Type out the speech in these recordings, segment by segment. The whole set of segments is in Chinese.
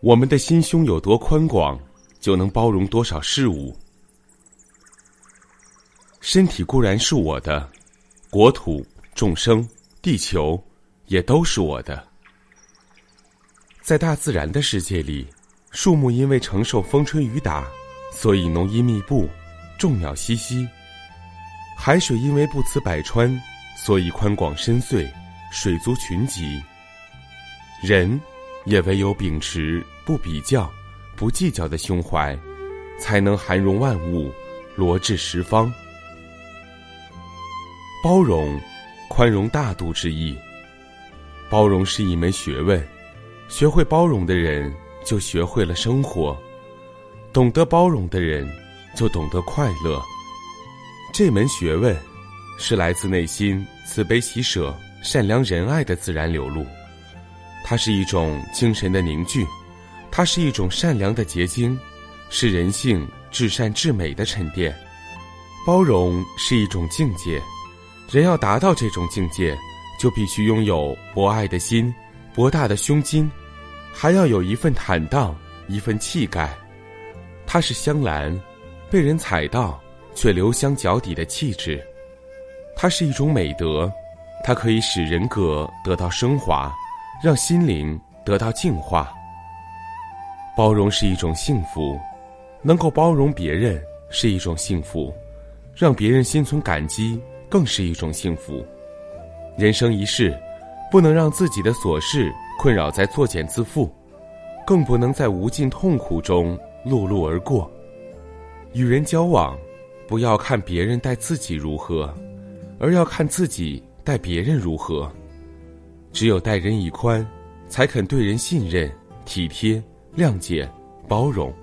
我们的心胸有多宽广，就能包容多少事物。身体固然是我的。国土、众生、地球，也都是我的。在大自然的世界里，树木因为承受风吹雨打，所以浓荫密布，众鸟熙熙；海水因为不辞百川，所以宽广深邃，水族群集。人，也唯有秉持不比较、不计较的胸怀，才能涵容万物，罗致十方。包容，宽容大度之意。包容是一门学问，学会包容的人就学会了生活，懂得包容的人就懂得快乐。这门学问是来自内心慈悲喜舍、善良仁爱的自然流露，它是一种精神的凝聚，它是一种善良的结晶，是人性至善至美的沉淀。包容是一种境界。人要达到这种境界，就必须拥有博爱的心、博大的胸襟，还要有一份坦荡、一份气概。它是香兰，被人踩到却留香脚底的气质。它是一种美德，它可以使人格得到升华，让心灵得到净化。包容是一种幸福，能够包容别人是一种幸福，让别人心存感激。更是一种幸福。人生一世，不能让自己的琐事困扰在作茧自缚，更不能在无尽痛苦中碌碌而过。与人交往，不要看别人待自己如何，而要看自己待别人如何。只有待人以宽，才肯对人信任、体贴、谅解、包容，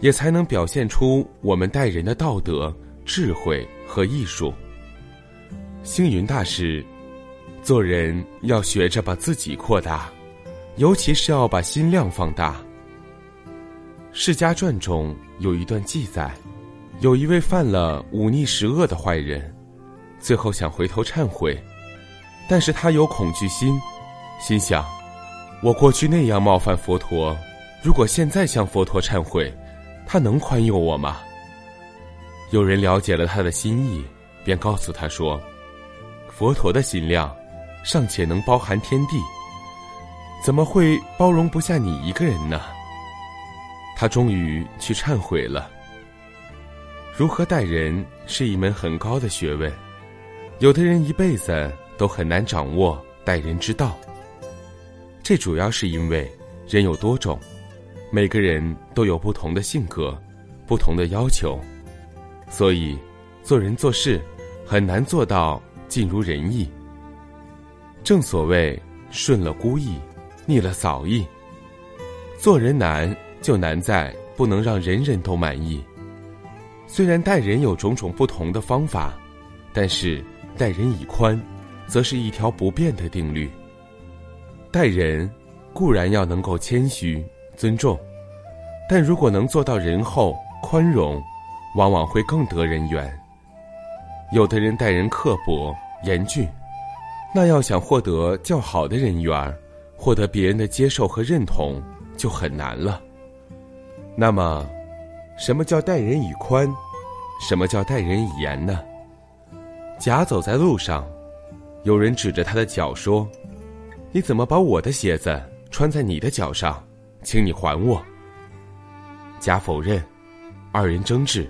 也才能表现出我们待人的道德、智慧和艺术。星云大师，做人要学着把自己扩大，尤其是要把心量放大。释迦传中有一段记载，有一位犯了忤逆十恶的坏人，最后想回头忏悔，但是他有恐惧心，心想：我过去那样冒犯佛陀，如果现在向佛陀忏悔，他能宽宥我吗？有人了解了他的心意，便告诉他说。佛陀的心量，尚且能包含天地，怎么会包容不下你一个人呢？他终于去忏悔了。如何待人是一门很高的学问，有的人一辈子都很难掌握待人之道。这主要是因为人有多种，每个人都有不同的性格、不同的要求，所以做人做事很难做到。尽如人意。正所谓顺了孤意，逆了嫂意。做人难就难在不能让人人都满意。虽然待人有种种不同的方法，但是待人以宽，则是一条不变的定律。待人固然要能够谦虚尊重，但如果能做到仁厚宽容，往往会更得人缘。有的人待人刻薄。严峻，那要想获得较好的人缘，获得别人的接受和认同，就很难了。那么，什么叫待人以宽？什么叫待人以严呢？甲走在路上，有人指着他的脚说：“你怎么把我的鞋子穿在你的脚上？请你还我。”甲否认，二人争执，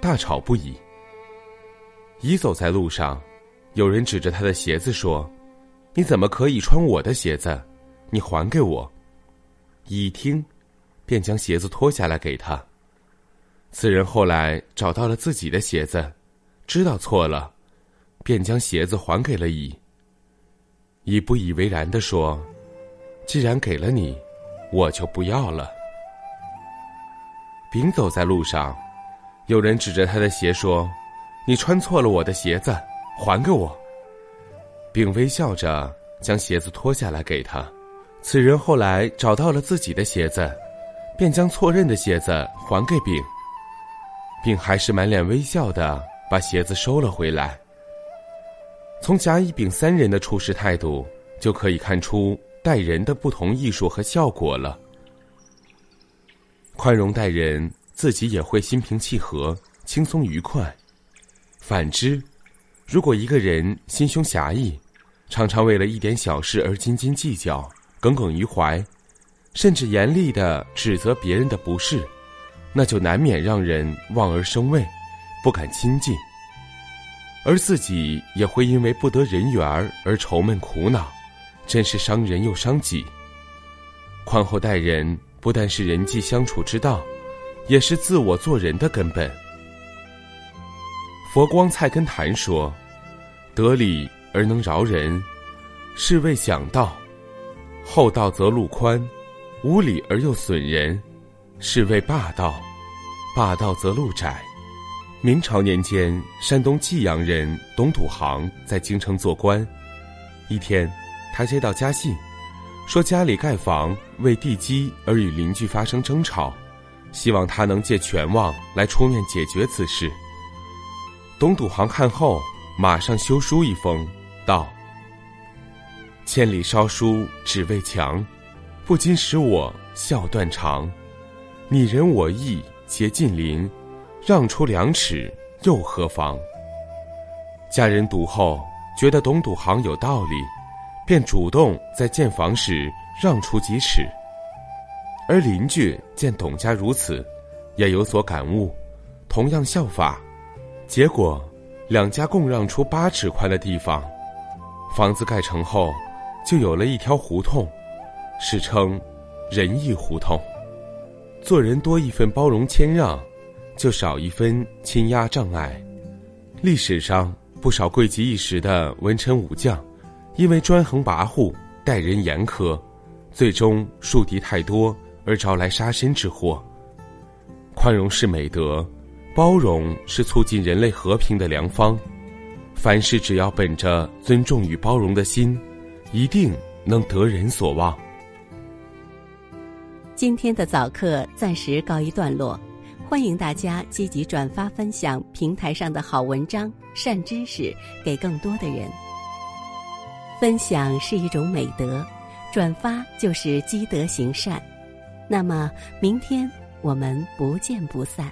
大吵不已。乙走在路上。有人指着他的鞋子说：“你怎么可以穿我的鞋子？你还给我！”一听，便将鞋子脱下来给他。此人后来找到了自己的鞋子，知道错了，便将鞋子还给了乙。乙不以为然的说：“既然给了你，我就不要了。”丙走在路上，有人指着他的鞋说：“你穿错了我的鞋子，还给我。”丙微笑着将鞋子脱下来给他。此人后来找到了自己的鞋子，便将错认的鞋子还给丙。丙还是满脸微笑的把鞋子收了回来。从甲、乙、丙三人的处事态度，就可以看出待人的不同艺术和效果了。宽容待人，自己也会心平气和、轻松愉快。反之，如果一个人心胸狭义，常常为了一点小事而斤斤计较、耿耿于怀，甚至严厉的指责别人的不是，那就难免让人望而生畏，不敢亲近。而自己也会因为不得人缘而愁闷苦恼，真是伤人又伤己。宽厚待人不但是人际相处之道，也是自我做人的根本。佛光菜根谭说：“得理而能饶人，是谓讲道；厚道则路宽，无理而又损人，是谓霸道；霸道则路窄。”明朝年间，山东济阳人董笃行在京城做官。一天，他接到家信，说家里盖房为地基而与邻居发生争吵，希望他能借权望来出面解决此事。董笃行看后，马上修书一封，道：“千里烧书只为墙，不禁使我笑断肠。你仁我义皆近邻。”让出两尺又何妨？家人读后觉得董笃行有道理，便主动在建房时让出几尺。而邻居见董家如此，也有所感悟，同样效法。结果，两家共让出八尺宽的地方。房子盖成后，就有了一条胡同，史称“仁义胡同”。做人多一份包容谦让。就少一分倾压障碍。历史上不少贵极一时的文臣武将，因为专横跋扈、待人严苛，最终树敌太多而招来杀身之祸。宽容是美德，包容是促进人类和平的良方。凡事只要本着尊重与包容的心，一定能得人所望。今天的早课暂时告一段落。欢迎大家积极转发分享平台上的好文章、善知识给更多的人。分享是一种美德，转发就是积德行善。那么，明天我们不见不散。